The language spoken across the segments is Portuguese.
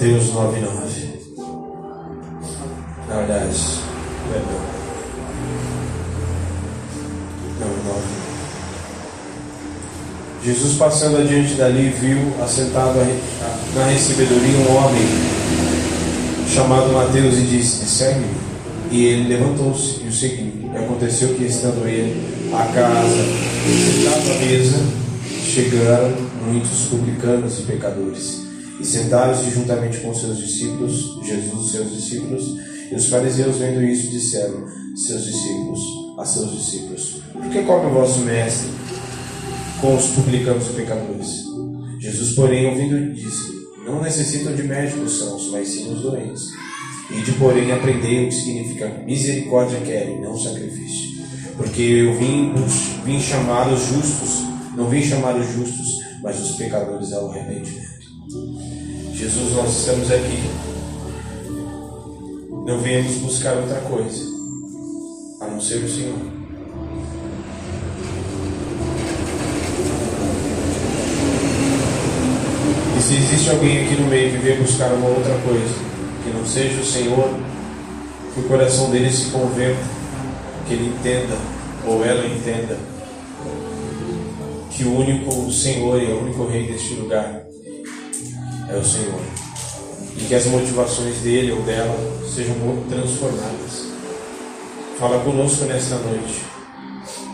Mateus 9, 9. Na verdade, perdão. Não, 9. Jesus passando adiante dali viu assentado na recebedoria um homem chamado Mateus e disse: Segue-me. E ele levantou-se e o seguiu. E aconteceu que, estando ele à casa, sentado à mesa, chegaram muitos publicanos e pecadores. E sentaram-se juntamente com seus discípulos, Jesus e seus discípulos. E os fariseus, vendo isso, disseram: Seus discípulos, a seus discípulos: Por que come o vosso mestre com os publicanos e pecadores? Jesus, porém, ouvindo, disse: Não necessitam de médicos sãos, mas sim os doentes. E de porém aprendei o que significa misericórdia querem, não sacrifício. Porque eu vim, vim chamar os justos, não vim chamar os justos, mas os pecadores ao arrependimento. Jesus, nós estamos aqui. Não viemos buscar outra coisa, a não ser o Senhor. E se existe alguém aqui no meio que veio buscar uma outra coisa, que não seja o Senhor, que o coração dele se converta, que ele entenda, ou ela entenda, que o único Senhor e o único Rei deste lugar é o Senhor. E que as motivações dele ou dela sejam transformadas. Fala conosco nesta noite.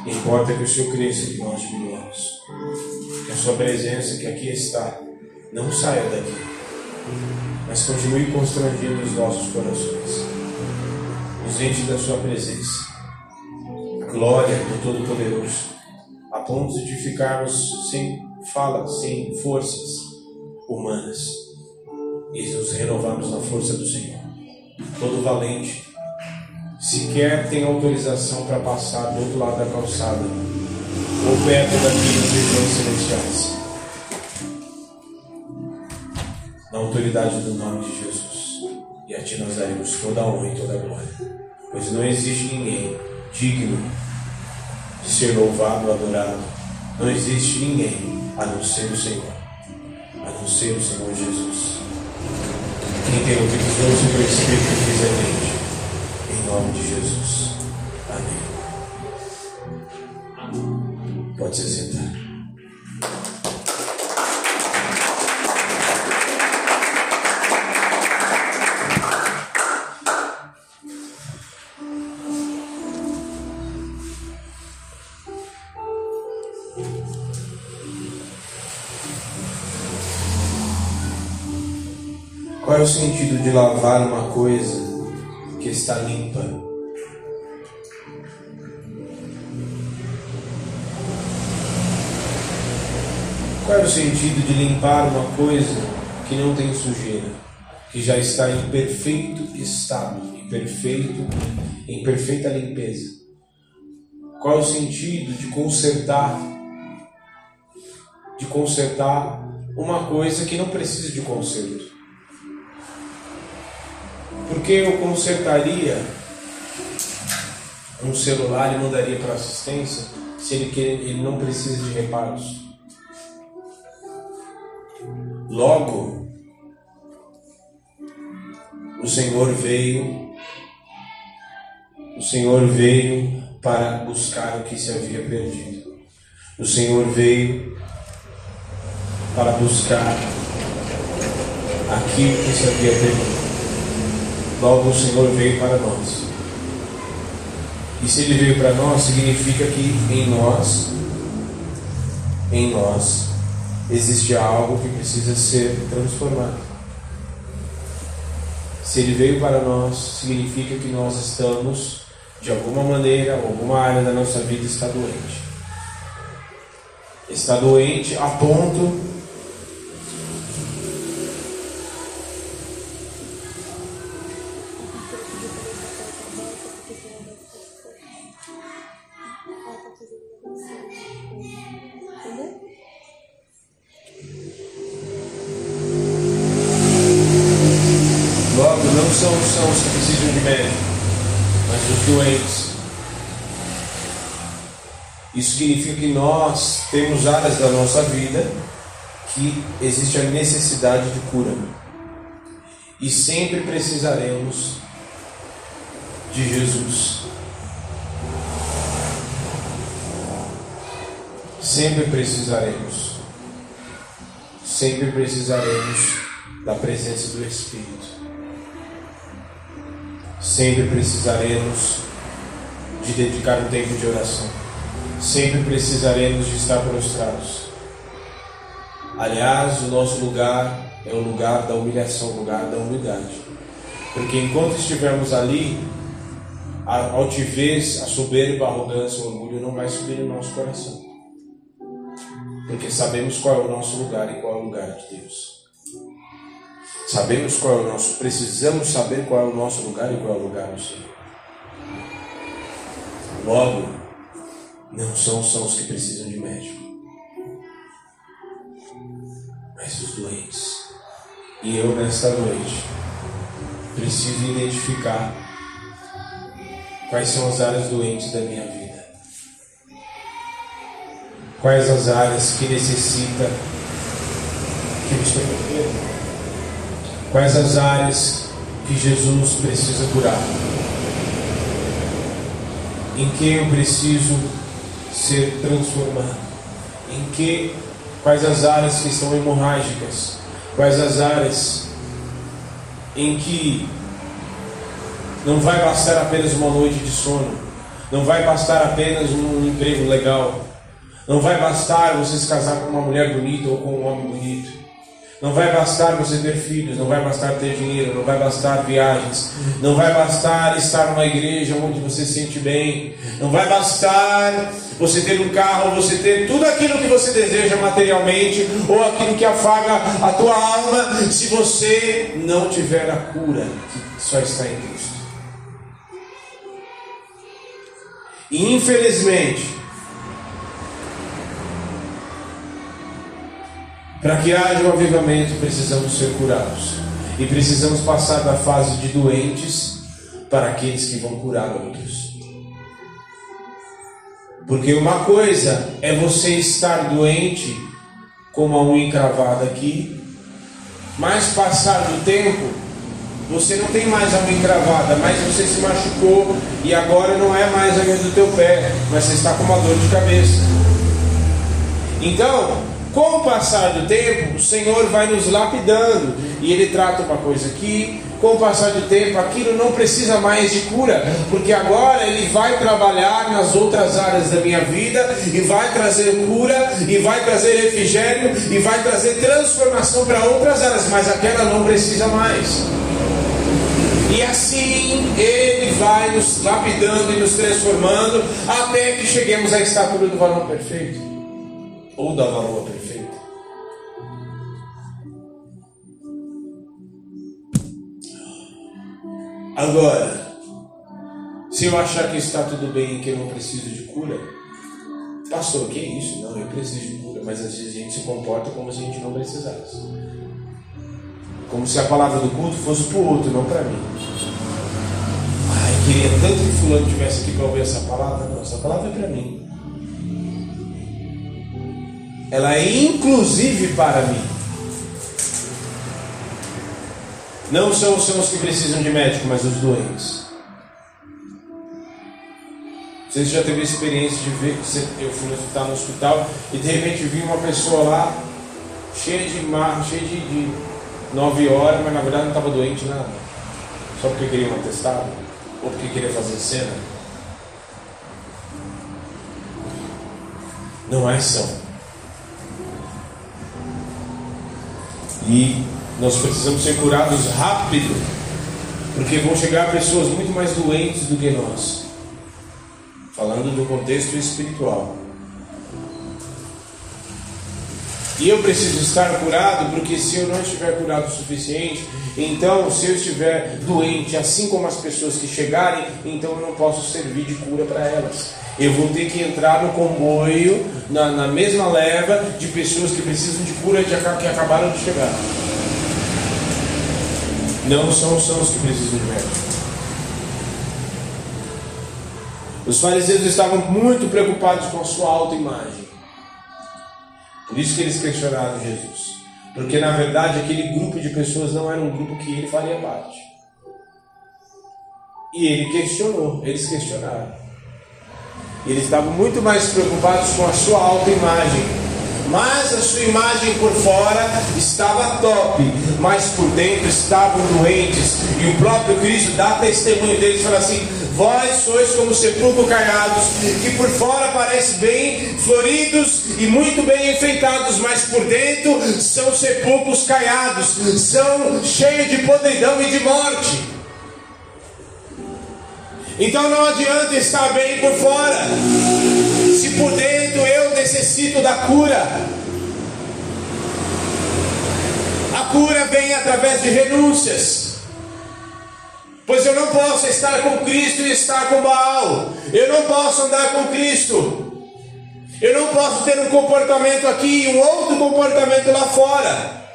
Importa que o Senhor cresça e nós diminuamos. Que a sua presença que aqui está não saia daqui, mas continue constrangindo os nossos corações. Nos enche da sua presença. Glória do Todo-Poderoso, a ponto de ficarmos sem fala, sem forças humanas e nos renovamos na força do Senhor. Todo valente sequer tem autorização para passar do outro lado da calçada ou perto daqueles regiões celestiais. Na autoridade do nome de Jesus. E a Ti nós daremos toda a honra e toda a glória. Pois não existe ninguém digno de ser louvado, adorado. Não existe ninguém a não ser o Senhor. A ser o Senhor Jesus. Quem tem ouvidos ouça o que o Espírito diz a gente. Em nome de Jesus. Amém. Pode se sentar. Lavar uma coisa que está limpa? Qual é o sentido de limpar uma coisa que não tem sujeira, que já está em perfeito estado, em perfeito, em perfeita limpeza? Qual é o sentido de consertar, de consertar uma coisa que não precisa de conserto? Porque eu consertaria um celular e mandaria para assistência se ele, quer, ele não precisa de reparos. Logo, o Senhor veio, o Senhor veio para buscar o que se havia perdido. O Senhor veio para buscar aquilo que se havia perdido. Logo, o Senhor veio para nós. E se Ele veio para nós, significa que em nós, em nós, existe algo que precisa ser transformado. Se Ele veio para nós, significa que nós estamos, de alguma maneira, alguma área da nossa vida está doente. Está doente a ponto que nós temos áreas da nossa vida que existe a necessidade de cura. E sempre precisaremos de Jesus. Sempre precisaremos. Sempre precisaremos da presença do Espírito. Sempre precisaremos de dedicar um tempo de oração sempre precisaremos de estar prostrados. Aliás, o nosso lugar é o lugar da humilhação, o lugar da humildade. Porque enquanto estivermos ali, a altivez, a soberba, a arrogância, o orgulho não vai subir no nosso coração. Porque sabemos qual é o nosso lugar e qual é o lugar de Deus. Sabemos qual é o nosso, precisamos saber qual é o nosso lugar e qual é o lugar do Senhor. Logo, não são só os que precisam de médico, mas os doentes. E eu, nesta noite, preciso identificar quais são as áreas doentes da minha vida. Quais as áreas que necessita que Quais as áreas que Jesus precisa curar? Em quem eu preciso ser transformado? Em que, quais as áreas que estão hemorrágicas? Quais as áreas em que não vai bastar apenas uma noite de sono, não vai bastar apenas um emprego legal, não vai bastar você se casar com uma mulher bonita ou com um homem bonito. Não vai bastar você ter filhos, não vai bastar ter dinheiro, não vai bastar viagens, não vai bastar estar numa igreja onde você se sente bem, não vai bastar você ter um carro, você ter tudo aquilo que você deseja materialmente ou aquilo que afaga a tua alma, se você não tiver a cura que só está em Cristo. E infelizmente, Para que haja um avivamento, precisamos ser curados. E precisamos passar da fase de doentes para aqueles que vão curar outros. Porque uma coisa é você estar doente com uma unha encravada aqui, mas passar do tempo, você não tem mais a unha encravada, mas você se machucou e agora não é mais a unha do teu pé, mas você está com uma dor de cabeça. Então, com o passar do tempo, o Senhor vai nos lapidando e Ele trata uma coisa aqui. Com o passar do tempo, aquilo não precisa mais de cura, porque agora Ele vai trabalhar nas outras áreas da minha vida e vai trazer cura, e vai trazer refrigério, e vai trazer transformação para outras áreas, mas aquela não precisa mais. E assim Ele vai nos lapidando e nos transformando até que cheguemos à estatura do varão perfeito ou da varoa perfeita. Agora, se eu achar que está tudo bem e que eu não preciso de cura, pastor, que isso? Não, eu preciso de cura, mas às vezes a gente se comporta como se a gente não precisasse. Como se a palavra do culto fosse para o outro, não para mim. Ai, queria tanto que fulano estivesse aqui para ouvir essa palavra. Não, essa palavra é para mim. Ela é inclusive para mim. Não são, são os que precisam de médico, mas os doentes. Você já teve experiência de ver que eu fui estar no hospital e de repente vi uma pessoa lá cheia de mar, cheia de, de nove horas, mas na verdade não estava doente nada. Só porque queria um atestado? Ou porque queria fazer cena? Não é são. E nós precisamos ser curados rápido, porque vão chegar pessoas muito mais doentes do que nós. Falando do contexto espiritual. E eu preciso estar curado, porque se eu não estiver curado o suficiente, então se eu estiver doente, assim como as pessoas que chegarem, então eu não posso servir de cura para elas. Eu vou ter que entrar no comboio, na, na mesma leva de pessoas que precisam de cura de, que acabaram de chegar. Não são os sãos que precisam de médico. Os fariseus estavam muito preocupados com a sua autoimagem. Por isso que eles questionaram Jesus. Porque na verdade aquele grupo de pessoas não era um grupo que ele faria parte. E ele questionou, eles questionaram. Eles estavam muito mais preocupados com a sua autoimagem. Mas a sua imagem por fora estava top, mas por dentro estavam doentes. E o próprio Cristo dá testemunho deles, fala assim: Vós sois como sepulcros caiados, que por fora parecem bem floridos e muito bem enfeitados, mas por dentro são sepulcros caiados, são cheios de podridão e de morte. Então não adianta estar bem por fora, se por dentro necessito da cura. A cura vem através de renúncias. Pois eu não posso estar com Cristo e estar com Baal. Eu não posso andar com Cristo. Eu não posso ter um comportamento aqui e um outro comportamento lá fora.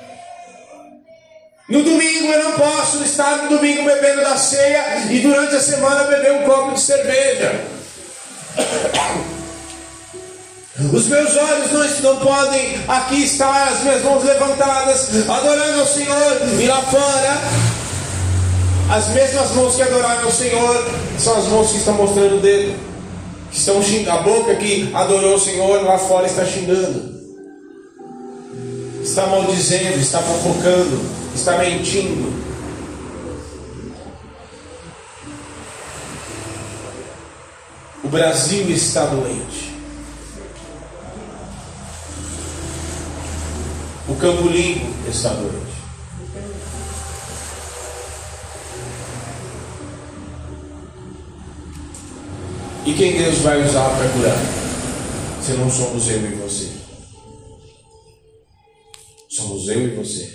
No domingo eu não posso estar no domingo bebendo da ceia e durante a semana beber um copo de cerveja. Os meus olhos não, não podem aqui estar, as minhas mãos levantadas, adorando ao Senhor, e lá fora as mesmas mãos que adoraram ao Senhor são as mãos que estão mostrando o dedo. Que estão xingando. A boca que adorou o Senhor lá fora está xingando. Está maldizendo, está fofocando, está mentindo. O Brasil está doente. Campo Limpo está doente. E quem Deus vai usar para curar? Se não somos eu e você. Somos eu e você.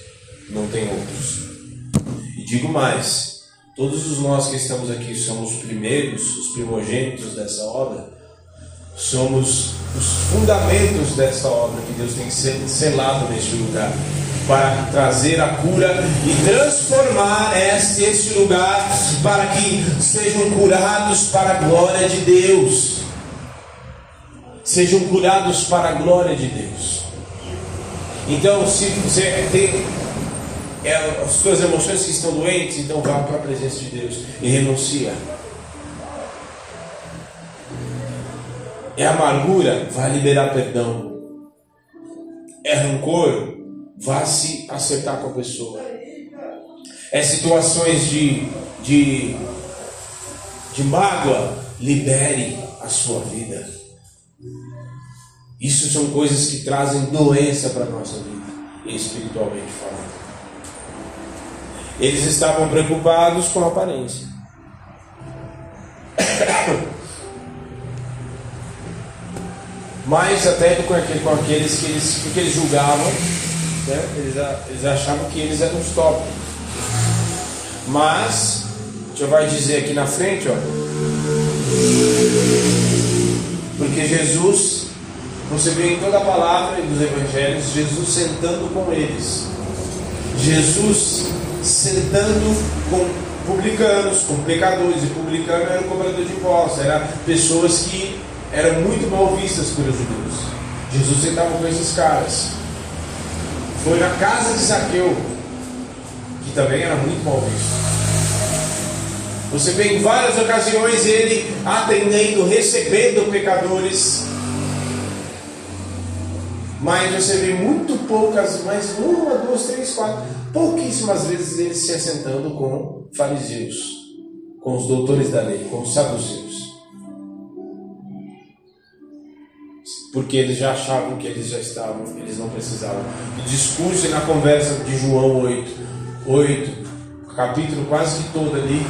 Não tem outros. E digo mais: todos os nós que estamos aqui somos os primeiros, os primogênitos dessa obra. Somos os fundamentos dessa obra que Deus tem selado neste lugar para trazer a cura e transformar este, este lugar para que sejam curados para a glória de Deus. Sejam curados para a glória de Deus. Então, se você tem é, as suas emoções que estão doentes, então vá para a presença de Deus e renuncia. É amargura, vai liberar perdão. É rancor, vá se acertar com a pessoa. É situações de, de, de mágoa, libere a sua vida. Isso são coisas que trazem doença para a nossa vida, espiritualmente falando. Eles estavam preocupados com a aparência. Mais até com aqueles que eles, que eles julgavam né? Eles, eles achavam que eles eram os top. Mas, já vai dizer aqui na frente, ó. Porque Jesus, você vê em toda a palavra dos evangelhos, Jesus sentando com eles. Jesus sentando com publicanos, com pecadores. E publicano era o cobrador de impostos, eram pessoas que eram muito mal vistas pelos judeus. Jesus sentava com esses caras. Foi na casa de Zaqueu, que também era muito mal visto. Você vê em várias ocasiões ele atendendo, recebendo pecadores. Mas você vê muito poucas, mais uma, duas, três, quatro, pouquíssimas vezes ele se assentando com fariseus, com os doutores da lei, com os saduceus. Porque eles já achavam que eles já estavam, eles não precisavam. No discurso e na conversa de João 8, 8, capítulo quase que todo ali,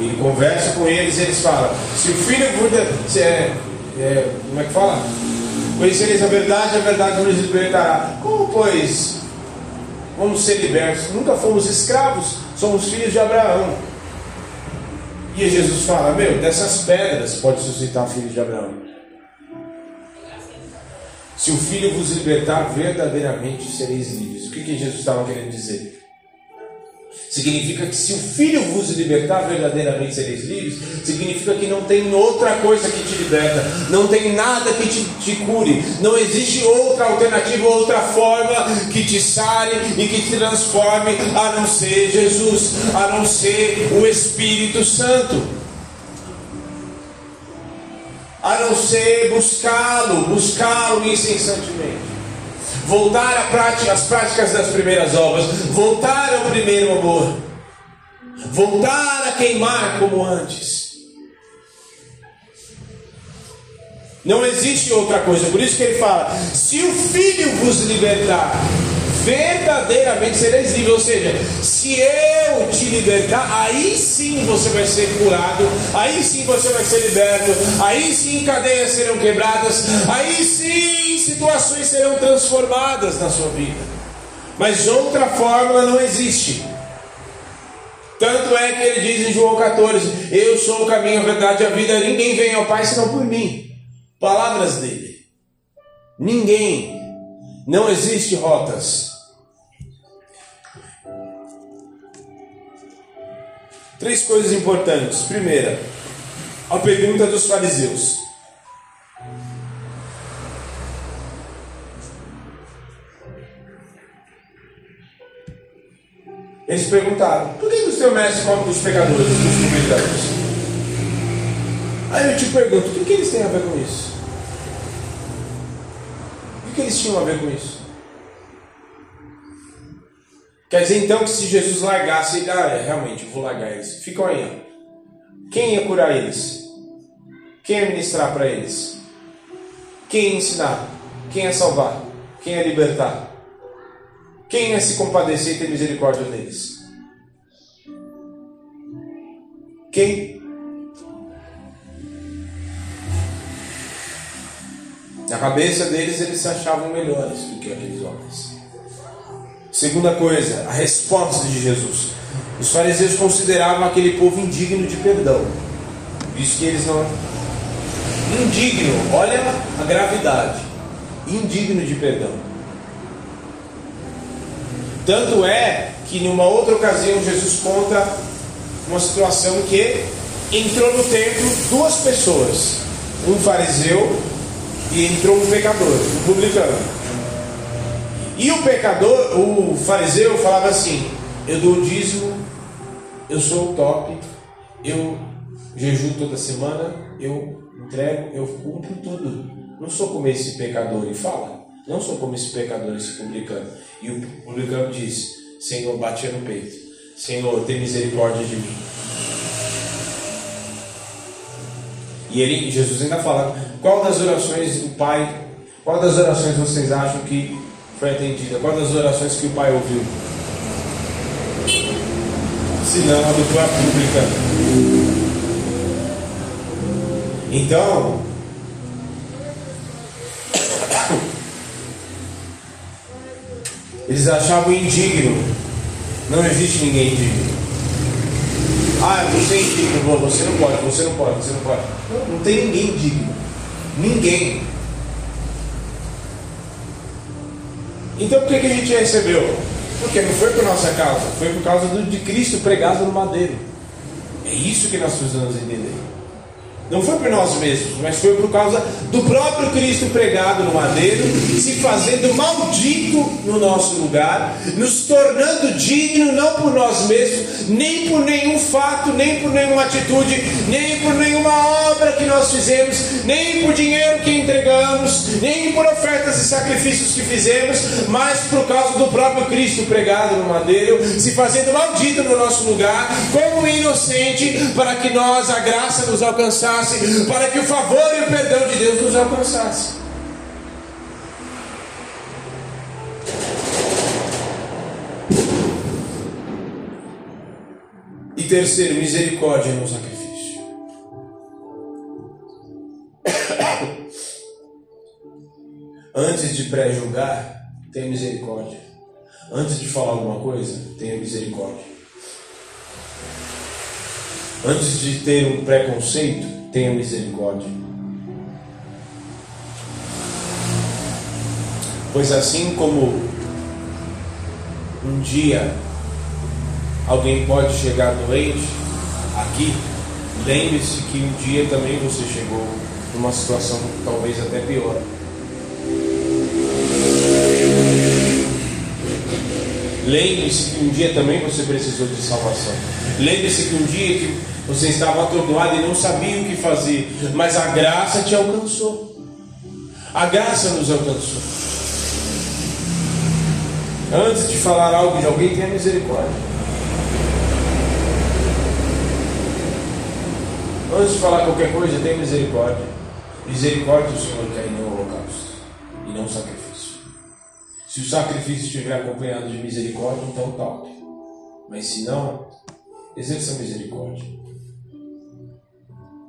ele conversa com eles e eles falam: se o filho se é, é, como é que fala? Conhecereis a verdade, a verdade nos libertará. Como, pois, vamos ser libertos? Nunca fomos escravos, somos filhos de Abraão. E Jesus fala: Meu, dessas pedras pode suscitar filhos de Abraão. Se o filho vos libertar, verdadeiramente sereis livres. O que, que Jesus estava querendo dizer? Significa que se o Filho vos libertar, verdadeiramente sereis livres. Significa que não tem outra coisa que te liberta, não tem nada que te, te cure, não existe outra alternativa, outra forma que te sare e que te transforme, a não ser Jesus, a não ser o Espírito Santo. A não ser buscá-lo, buscá-lo incessantemente. Voltar às práticas das primeiras obras, voltar ao primeiro amor, voltar a queimar como antes. Não existe outra coisa, por isso que ele fala: se o filho vos libertar, verdadeiramente sereis livres. Ou seja, se eu te libertar, aí sim você vai ser curado, aí sim você vai ser liberto, aí sim cadeias serão quebradas, aí sim situações serão transformadas na sua vida. Mas outra fórmula não existe. Tanto é que ele diz em João 14: Eu sou o caminho, a verdade e a vida, ninguém vem ao Pai senão por mim. Palavras dele. Ninguém. Não existe rotas. Três coisas importantes. Primeira, a pergunta dos fariseus. Eles perguntaram: por que o seu mestre come com os pecadores, dos publicanos? Aí eu te pergunto: o que, eles têm a ver com isso? O que eles tinham a ver com isso? Quer dizer então que se Jesus largasse, ah, é, realmente, vou largar eles. Ficam aí. Ó. Quem ia curar eles? Quem ia ministrar para eles? Quem ia ensinar? Quem ia salvar? Quem ia libertar? Quem ia se compadecer e ter misericórdia deles? Quem? Na cabeça deles, eles se achavam melhores do que aqueles homens. Segunda coisa, a resposta de Jesus. Os fariseus consideravam aquele povo indigno de perdão. Visto que eles não. Indigno, olha a gravidade. Indigno de perdão. Tanto é que numa outra ocasião Jesus conta uma situação que entrou no templo duas pessoas, um fariseu e entrou um pecador, um publicano. E o pecador, o fariseu, falava assim: Eu dou o dízimo, eu sou o top, eu jejuo toda semana, eu entrego, eu cumpro tudo. Não sou como esse pecador. E fala: Não sou como esse pecador, esse publicano. E o publicano diz: Senhor, batia no peito: Senhor, tem misericórdia de mim. E ele, Jesus ainda fala: Qual das orações do Pai, qual das orações vocês acham que foi atendida? Das orações que o pai ouviu? Se não, a do pública. Então, eles achavam indigno. Não existe ninguém indigno. Ah, você é indigno, você não pode, você não pode, você não pode. Não, não tem ninguém indigno. Ninguém. Então por que, que a gente recebeu? Porque não foi por nossa causa, foi por causa do, de Cristo pregado no madeiro. É isso que nós precisamos entender. Não foi por nós mesmos, mas foi por causa do próprio Cristo pregado no madeiro, se fazendo maldito no nosso lugar, nos tornando digno não por nós mesmos, nem por nenhum fato, nem por nenhuma atitude, nem por nenhuma obra que nós fizemos, nem por dinheiro que entregamos, nem por ofertas e sacrifícios que fizemos, mas por causa do próprio Cristo pregado no madeiro, se fazendo maldito no nosso lugar, como inocente, para que nós a graça nos alcançasse para que o favor e o perdão de Deus nos alcançasse. E terceiro, misericórdia no sacrifício. Antes de pré-julgar, tenha misericórdia. Antes de falar alguma coisa, tenha misericórdia. Antes de ter um preconceito, tenha misericórdia. Pois assim como um dia alguém pode chegar doente aqui, lembre-se que um dia também você chegou numa situação talvez até pior. Lembre-se que um dia também você precisou de salvação. Lembre-se que um dia que você estava atordoado e não sabia o que fazer, mas a graça te alcançou. A graça nos alcançou. Antes de falar algo de alguém, tenha misericórdia. Antes de falar qualquer coisa, tenha misericórdia. Misericórdia o Senhor quer no holocausto e não sacrifício. Se o sacrifício estiver acompanhado de misericórdia, então top. Mas se não, exerça misericórdia.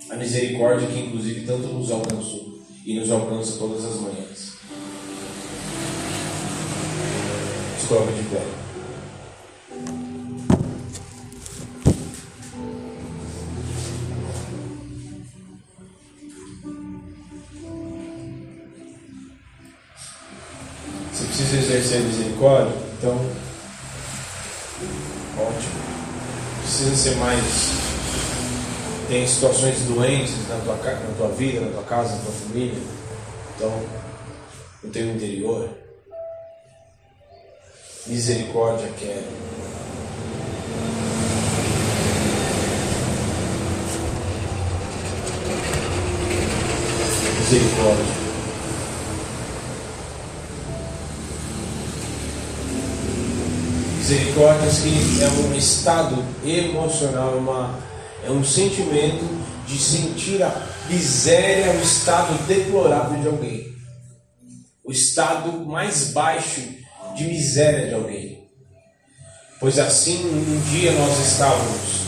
A misericórdia que inclusive tanto nos alcançou e nos alcança todas as manhãs. Escova de pé. Misericórdia? Então, ótimo. Precisa ser mais tem situações doentes na tua, na tua vida, na tua casa, na tua família. Então, no teu interior, misericórdia quero. Misericórdia. Misericórdia é um estado emocional, uma é um sentimento de sentir a miséria, o estado deplorável de alguém. O estado mais baixo de miséria de alguém. Pois assim um dia nós estávamos.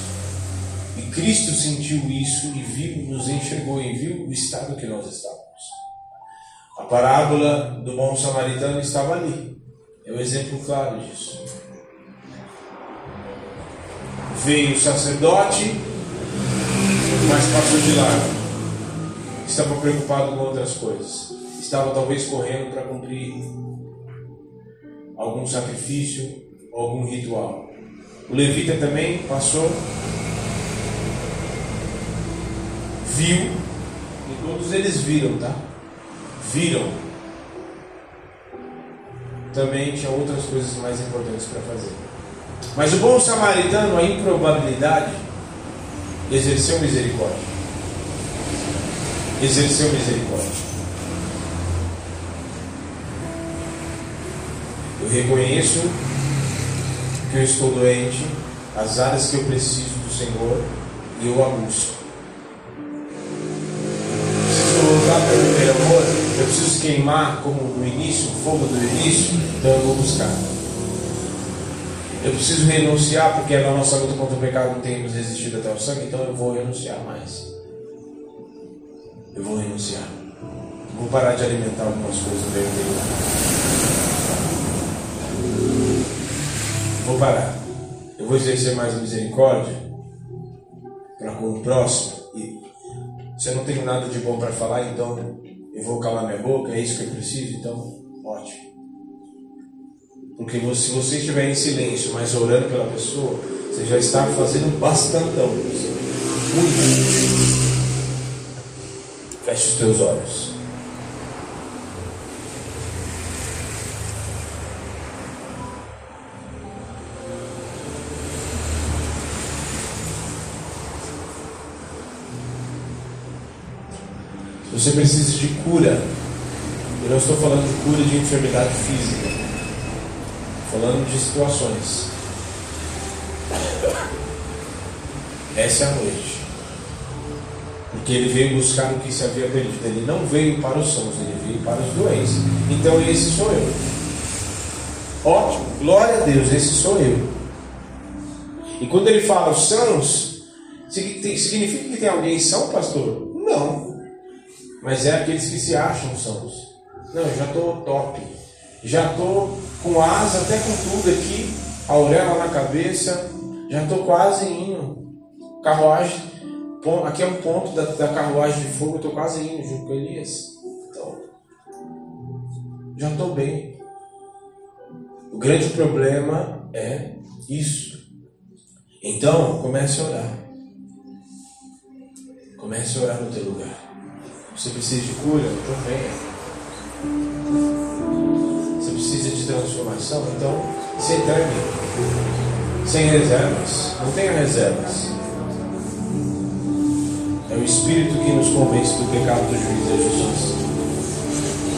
E Cristo sentiu isso e viu, nos enxergou e viu o estado que nós estávamos. A parábola do bom samaritano estava ali. É um exemplo claro disso. Veio o sacerdote, mas passou de largo. Estava preocupado com outras coisas. Estava talvez correndo para cumprir algum sacrifício, algum ritual. O levita também passou, viu, e todos eles viram, tá? Viram. Também tinha outras coisas mais importantes para fazer. Mas o bom samaritano, a improbabilidade exerceu misericórdia. Exerceu misericórdia. Eu reconheço que eu estou doente, as áreas que eu preciso do Senhor, e eu a busco. Preciso voltar para o primeiro amor, eu preciso queimar como no início, o fogo do início, então eu vou buscar. Eu preciso renunciar porque na nossa luta contra o pecado não temos resistido até o sangue, então eu vou renunciar mais. Eu vou renunciar. Vou parar de alimentar algumas coisas do meu. Vou parar. Eu vou exercer mais a misericórdia para com o próximo. E se eu não tenho nada de bom para falar, então eu vou calar minha boca, é isso que eu preciso, então ótimo. Porque se você estiver em silêncio, mas orando pela pessoa, você já está fazendo bastantão. Muito. Feche os teus olhos. Você precisa de cura. Eu não estou falando de cura de enfermidade física. Falando de situações. Essa é a noite. Porque ele veio buscar o que se havia perdido. Ele não veio para os sãos, ele veio para os doentes. Então esse sou eu. Ótimo, glória a Deus, esse sou eu. E quando ele fala os sãos, significa que tem alguém são, pastor? Não. Mas é aqueles que se acham sãos. Não, eu já estou top. Já estou com asa até com tudo aqui, a auréola na cabeça. Já estou quase indo. Carruagem, aqui é um ponto da, da carruagem de fogo, estou quase indo junto com Elias. Então, já estou bem. O grande problema é isso. Então, comece a orar. Comece a orar no teu lugar. Você precisa de cura? Então venha. Precisa de transformação? Então se entregue. Sem reservas. Não tenha reservas. É o Espírito que nos convence do pecado, do juízo e da justiça.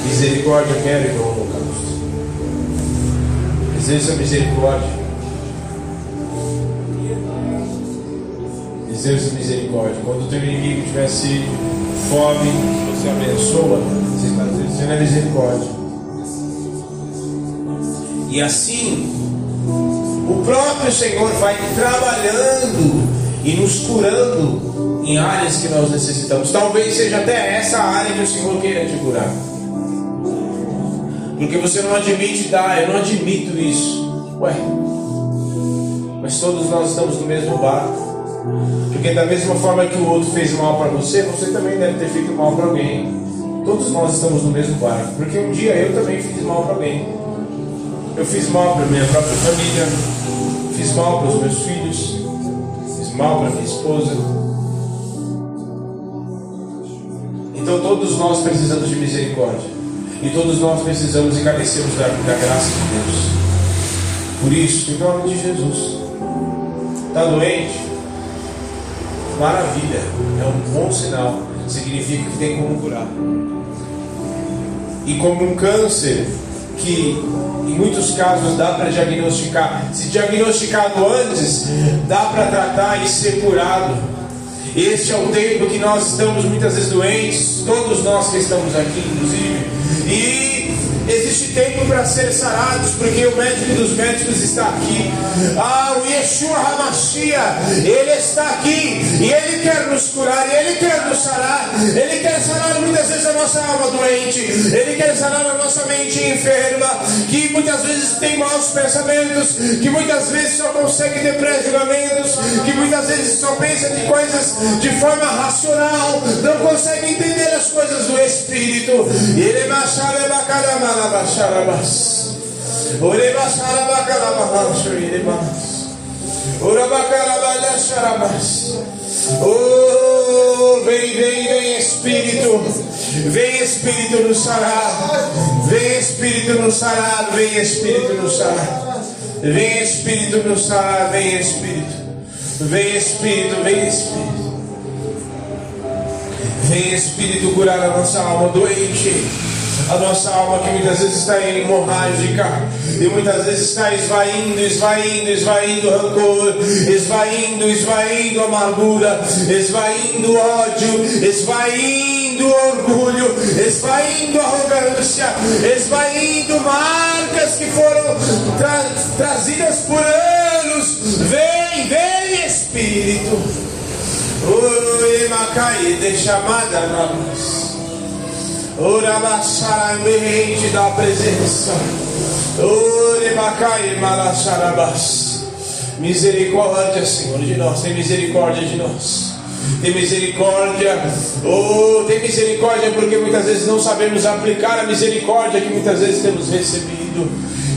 Misericórdia quero e não holocausto. Exerça misericórdia. Exerça misericórdia. Quando o teu inimigo tivesse fome, você abençoa, você está exercendo a misericórdia. E assim, o próprio Senhor vai trabalhando e nos curando em áreas que nós necessitamos. Talvez seja até essa área que o Senhor queira te curar. Porque você não admite dar, eu não admito isso. Ué, mas todos nós estamos no mesmo barco. Porque da mesma forma que o outro fez mal para você, você também deve ter feito mal para alguém. Todos nós estamos no mesmo barco. Porque um dia eu também fiz mal para alguém. Eu fiz mal para minha própria família, fiz mal para os meus filhos, fiz mal para minha esposa. Então todos nós precisamos de misericórdia. E todos nós precisamos e carecemos da, da graça de Deus. Por isso, em nome de Jesus. Está doente? Maravilha, é um bom sinal. Significa que tem como curar. E como um câncer que em muitos casos dá para diagnosticar, se diagnosticado antes, dá para tratar e ser curado. Este é o tempo que nós estamos muitas vezes doentes, todos nós que estamos aqui, inclusive. E Existe tempo para ser sarados, porque o médico dos médicos está aqui. Ah, o Yeshua Hamashia, ele está aqui e ele quer nos curar, e ele quer nos sarar. Ele quer sarar muitas vezes a nossa alma doente, ele quer sarar a nossa mente enferma, que muitas vezes tem maus pensamentos, que muitas vezes só consegue ter pré-julgamentos, que muitas vezes só pensa de coisas de forma racional, não consegue entender as coisas do Espírito. Ele é Alabaxarabas. Oh, vem, vem, vem Espírito, vem Espírito no sarar, vem Espírito no sarar, vem Espírito no sarar, vem Espírito no sarar, vem Espírito, vem Espírito, vem Espírito, vem Espírito curar a nossa alma doente a nossa alma que muitas vezes está em hemorrágica e muitas vezes está esvaindo, esvaindo, esvaindo rancor, esvaindo, esvaindo amargura, esvaindo ódio, esvaindo orgulho, esvaindo arrogância, esvaindo marcas que foram tra trazidas por anos. Vem, vem Espírito. Oi, Macai, deixa chamada na luz. Ora ambiente da presença. Orebacai malaxarabas. Misericórdia, Senhor, de nós. Tem misericórdia de nós. Tem misericórdia. Oh, tem misericórdia porque muitas vezes não sabemos aplicar a misericórdia que muitas vezes temos recebido.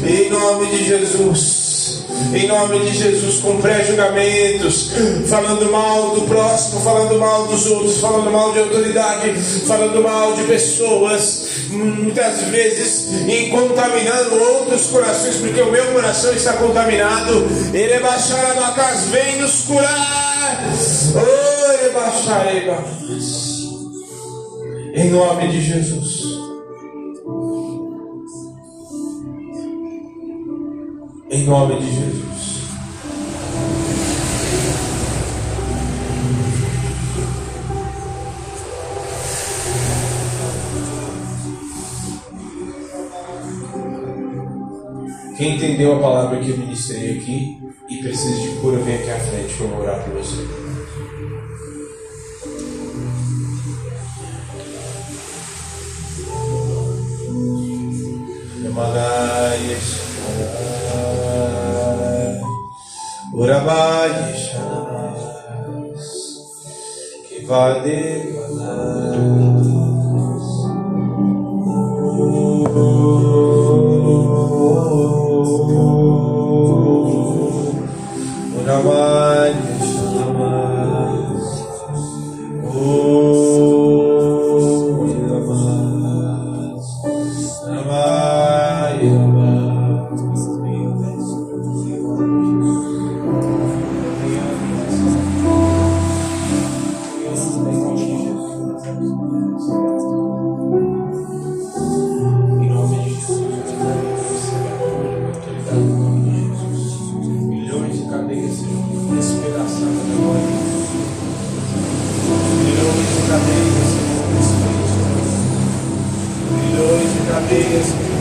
Em nome de Jesus. Em nome de Jesus, com pré-julgamentos, falando mal do próximo, falando mal dos outros, falando mal de autoridade, falando mal de pessoas, muitas vezes e contaminando outros corações, porque o meu coração está contaminado. Ele baixará na casa, vem nos curar. Oh, ele baixará em nome de Jesus. Em nome de Jesus. Quem entendeu a palavra que eu ministrei aqui e precisa de cura, vem aqui à frente que eu orar por você. Urabaya Shanamas Kivade Urabaya Grandes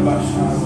Urabá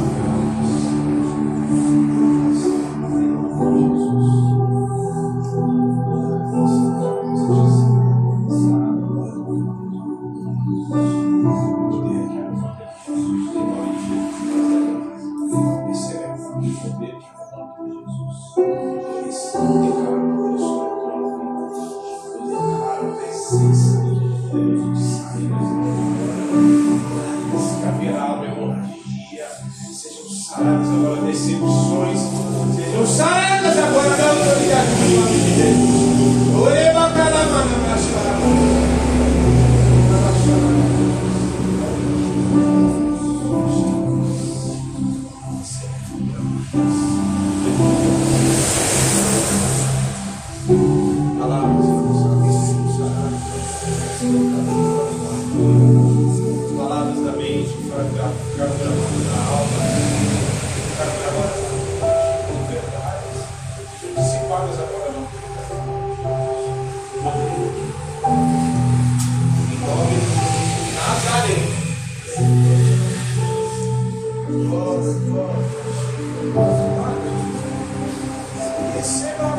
Receba.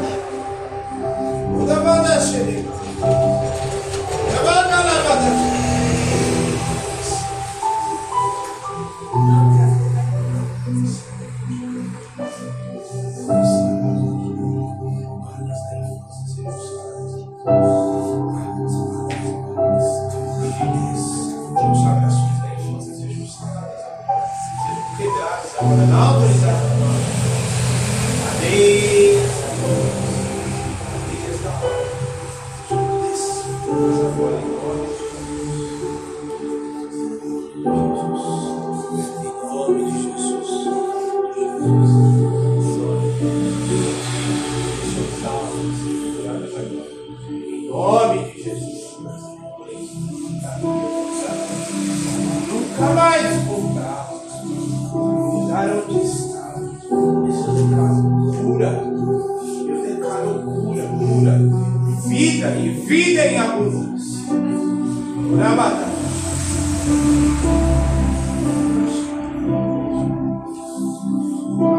Udavada Sheri. Udavada Oh.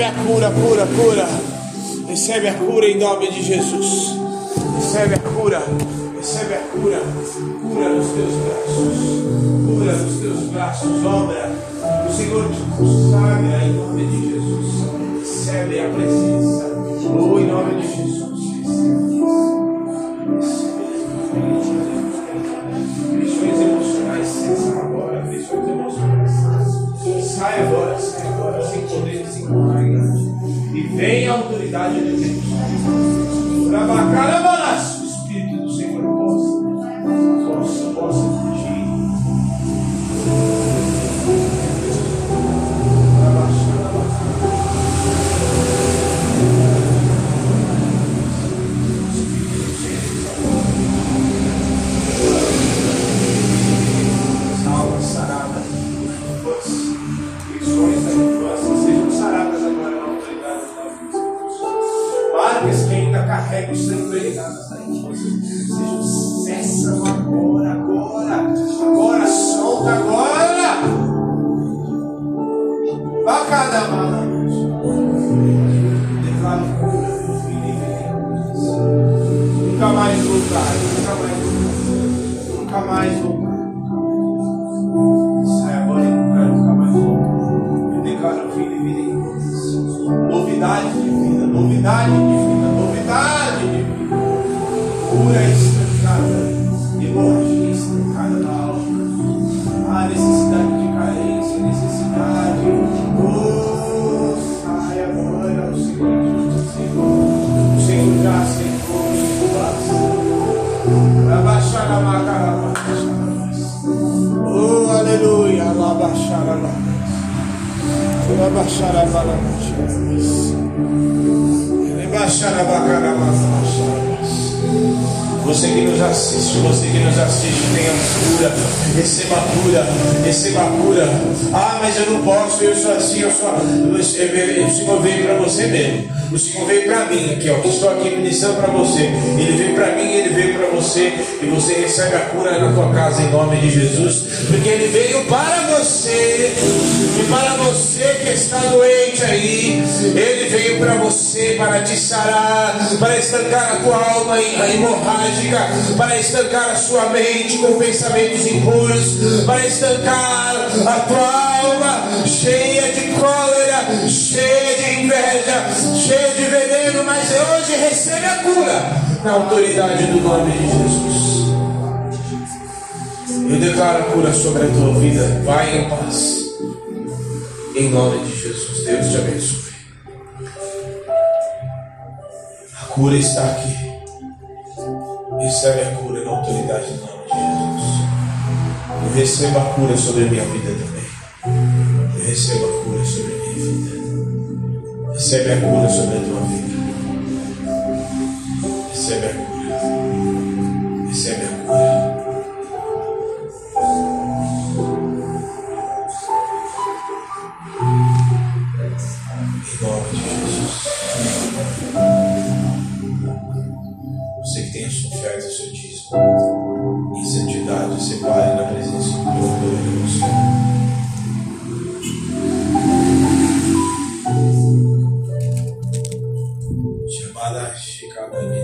Recebe a cura, cura, cura. Recebe a cura em nome de Jesus. Recebe a cura. Recebe a cura. Cura nos teus braços. Cura nos teus braços. Obra. O Senhor te consagra em nome de Jesus. Recebe a presença. Oh, em nome de Jesus. Aflições emocionais cessam agora. Aflições emocionais. Sai agora, sai agora, sem poder, sem glória. Vem a autoridade de Deus. Rabacarabalaço, Nunca mais voltar, nunca mais voltar, nunca mais voltar. Sai agora e nunca, nunca mais voltar. Eu declaro vida e vida em. Novidade de vida, novidade de vida, Você que nos assiste, você que nos assiste, tenha cura, receba cura, receba cura. Ah, mas eu não posso, eu sou assim, eu sou. O Senhor veio para você mesmo. O Senhor veio para mim, aqui, ó, estou aqui ministrando para você. Ele veio para mim, ele veio para você, e você recebe a cura na tua casa em nome de Jesus, porque ele veio para você, e para você que está doente aí, ele veio para você para te sarar, para estancar a tua alma hemorrágica, para estancar a sua mente com pensamentos impuros, para estancar a tua alma cheia de cólera, cheia de inveja, cheia de veneno, mas hoje recebe a cura na autoridade do nome de Jesus. Eu declaro a cura sobre a tua vida. Vai em paz. Em nome de Jesus. Deus te abençoe. A cura está aqui. Recebe a cura na autoridade do nome de Jesus. Eu recebo a cura sobre a minha vida também. Eu recebo a cura Recebe a cura sobre a tua vida. Recebe a cura. Recebe a cura. Em nome de Jesus. Você que tem a sua oferta, o seu dízimo. Em santidade, separe